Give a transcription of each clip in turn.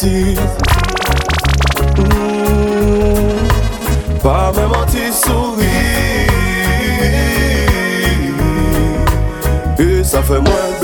Hmm, pas même un petit sourire. Et ça fait moins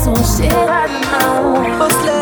some shit. I know.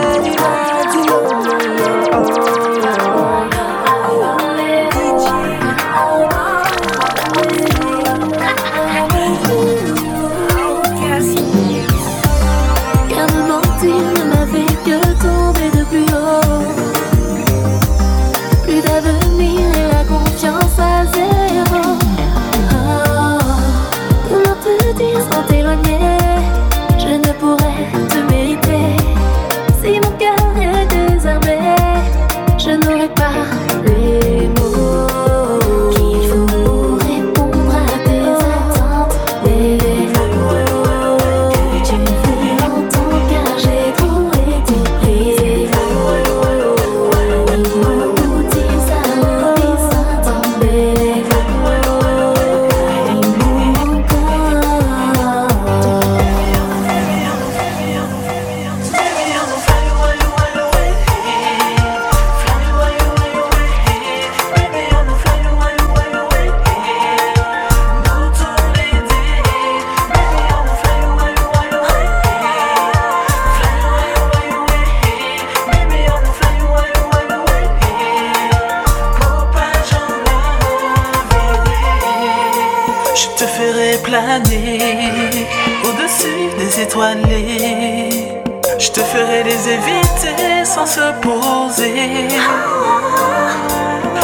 Je te ferai les éviter sans se poser.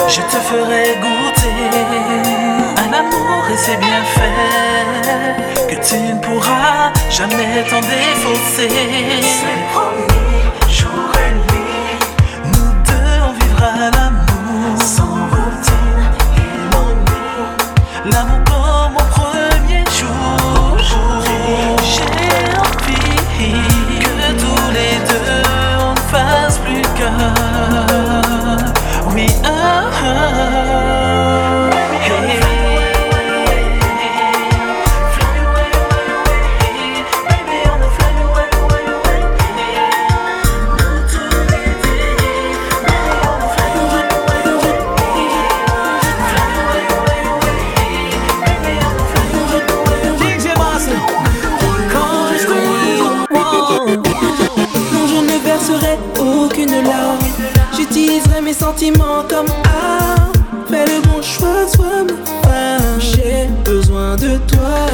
Je te ferai goûter à l'amour et ses bienfaits que tu ne pourras jamais t'en défausser. de toi.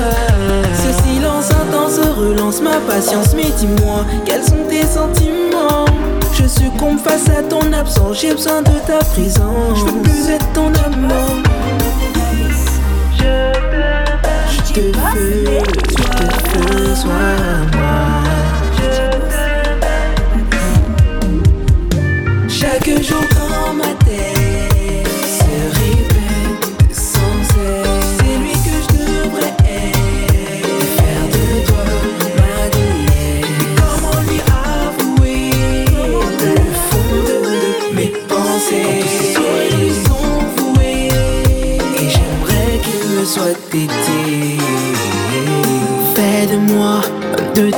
Ce silence intense relance ma patience, mais dis-moi, quels sont tes sentiments? Je succombe face à ton absence, j'ai besoin de ta présence. Je veux plus être ton amant. Je te veux, je te.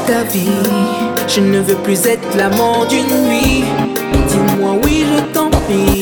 ta vie. Je ne veux plus être l'amant d'une nuit. Dis-moi oui, je t'en prie.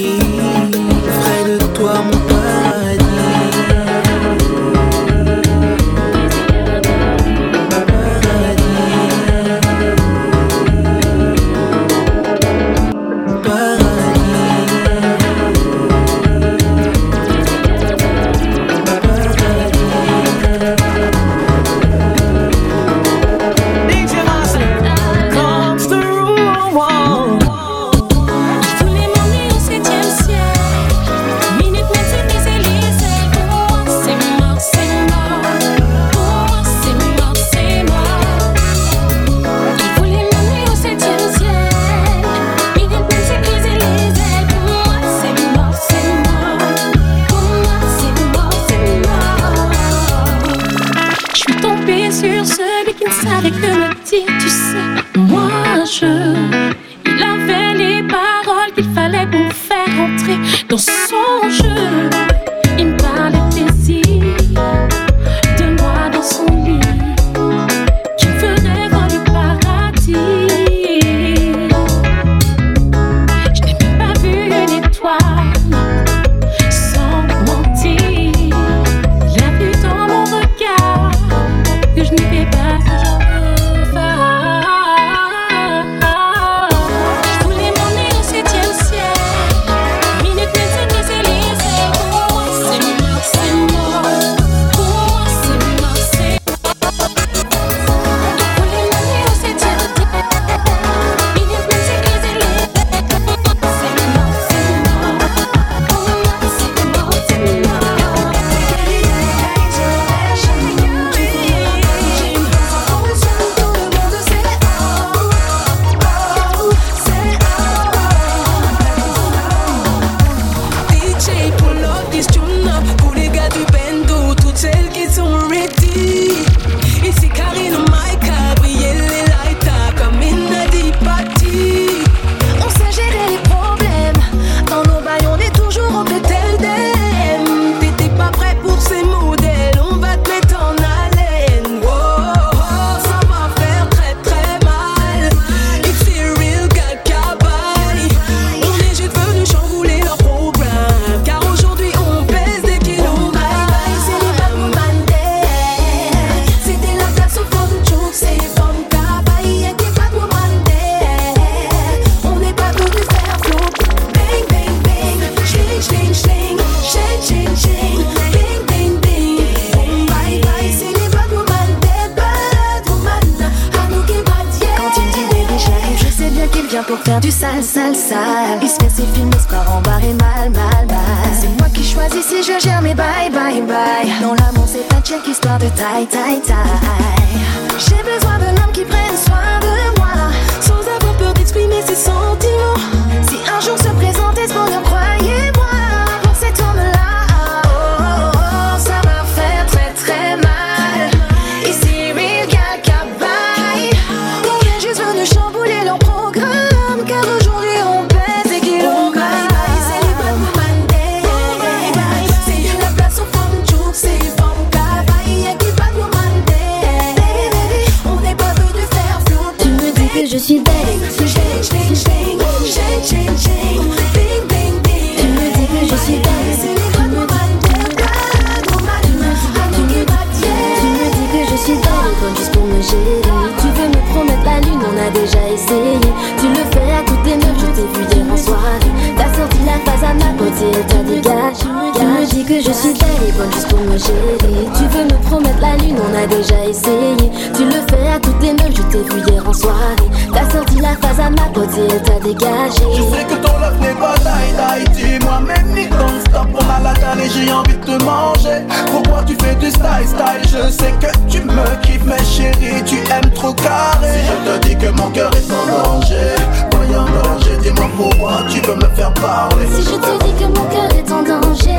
Essayé. Tu le fais à toutes les meufs, je t'ai vu hier en soirée. T'as sorti la phase à ma pote et elle t'a dégagé. Je sais que ton love n'est pas die. Dis-moi même ni non-stop, on a la dalle et j'ai envie de te manger. Pourquoi tu fais du style style? Je sais que tu me kiffes, mais chérie, tu aimes trop carré. Si je te dis que mon cœur est en danger, voyons danger, dis-moi pourquoi tu veux me faire parler. Si je te dis que mon cœur est en danger,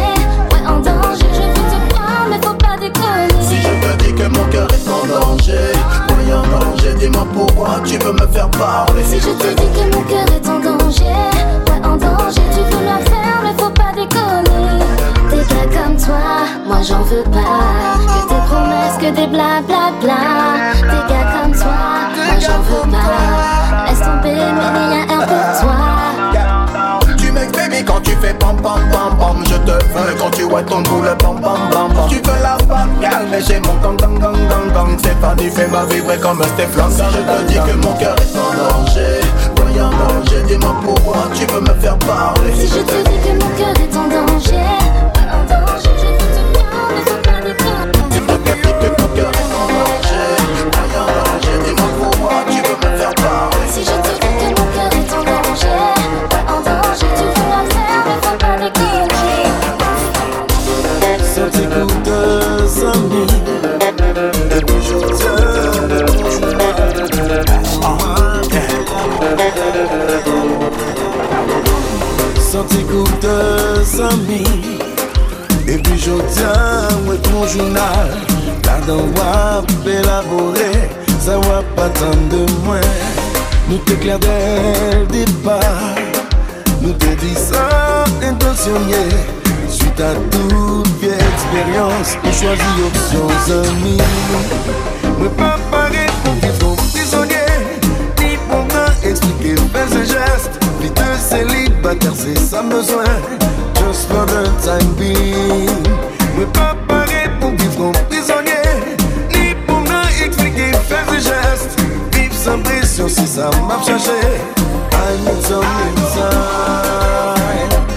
ouais en danger, je veux te croire, mais faut Si je te dis que mon cœur est en danger, voyons danger, dis-moi pourquoi tu veux me faire parler. Si je te dis que mon cœur est en danger, ouais en danger, tu veux la faire, mais faut pas déconner. Des gars comme toi, moi j'en veux pas. Que tes promesses, que des blablabla. Des gars comme toi, moi j'en veux pas. Laisse tomber, mais il y a un pour toi. Tu m'ex baby quand tu fais pam pam pam pam Je te veux quand tu vois ton boule pam pam pam mais j'ai mon gang gang gang gang gang. Stéphanie fait ma vibrer comme un Stéphane Si je te dis que mon cœur est en danger. Voyons danger, dis-moi pourquoi tu veux me faire parler. Si je te dis que mon cœur est en danger, Et puis je tiens avec mon journal Gardant wap élaboré Ça va pas tant de moins Nous t'éclair dès le départ Nous te dit ça intentionné Suite à toute expérience On choisit options amis. Moi pas paré pour vivre comme prisonnier. Ni pour me expliquer faire ses gestes. Plutôt célibataire c'est ça besoin Just for the time being. Mwen pa pare pou viv kon prizonye Ni pou mwen eksplike fèr di jeste Viv san presyon si sa m ap chache I need some time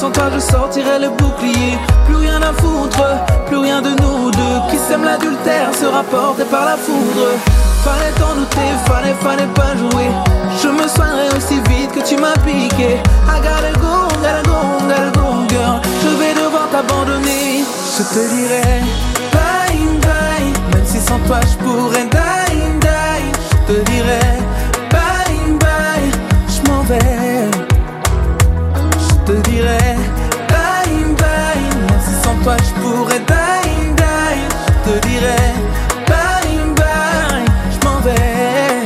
sans toi je sortirai le bouclier. Plus rien à foutre, plus rien de nous deux. Qui sème l'adultère sera porté par la foudre. Fallait t'en douter, fallait, fallait pas jouer. Je me soignerai aussi vite que tu m'as piqué. I gotta go, gotta go, gotta go, girl. Je vais devoir t'abandonner. Je te dirai bye bye. Même si sans toi je pourrais die, die. Je te dirai die, die. Je te dirai bye bye. Je m'en vais.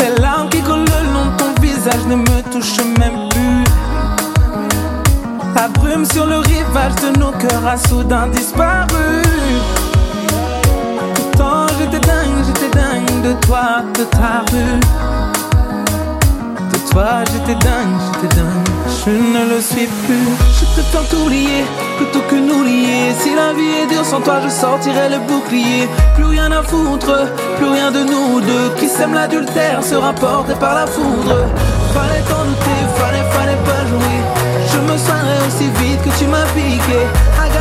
Les larmes qui coulent le long de ton visage ne me touchent même plus. La brume sur le rivage de nos cœurs a soudain disparu. Pourtant j'étais dingue, j'étais dingue de toi, de ta rue. Toi j'étais dingue, j'étais dingue, je ne le suis plus. Je préfère t'oublier plutôt que nous lier. Si la vie est dure sans toi, je sortirai le bouclier. Plus rien à foutre, plus rien de nous deux. Qui sème l'adultère sera porté par la foudre. Fallait t'en douter, fallait, fallait pas jouer. Je me soignerai aussi vite que tu m'as piqué. I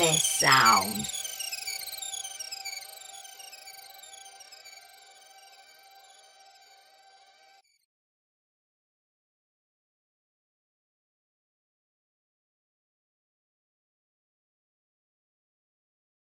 hottest sound.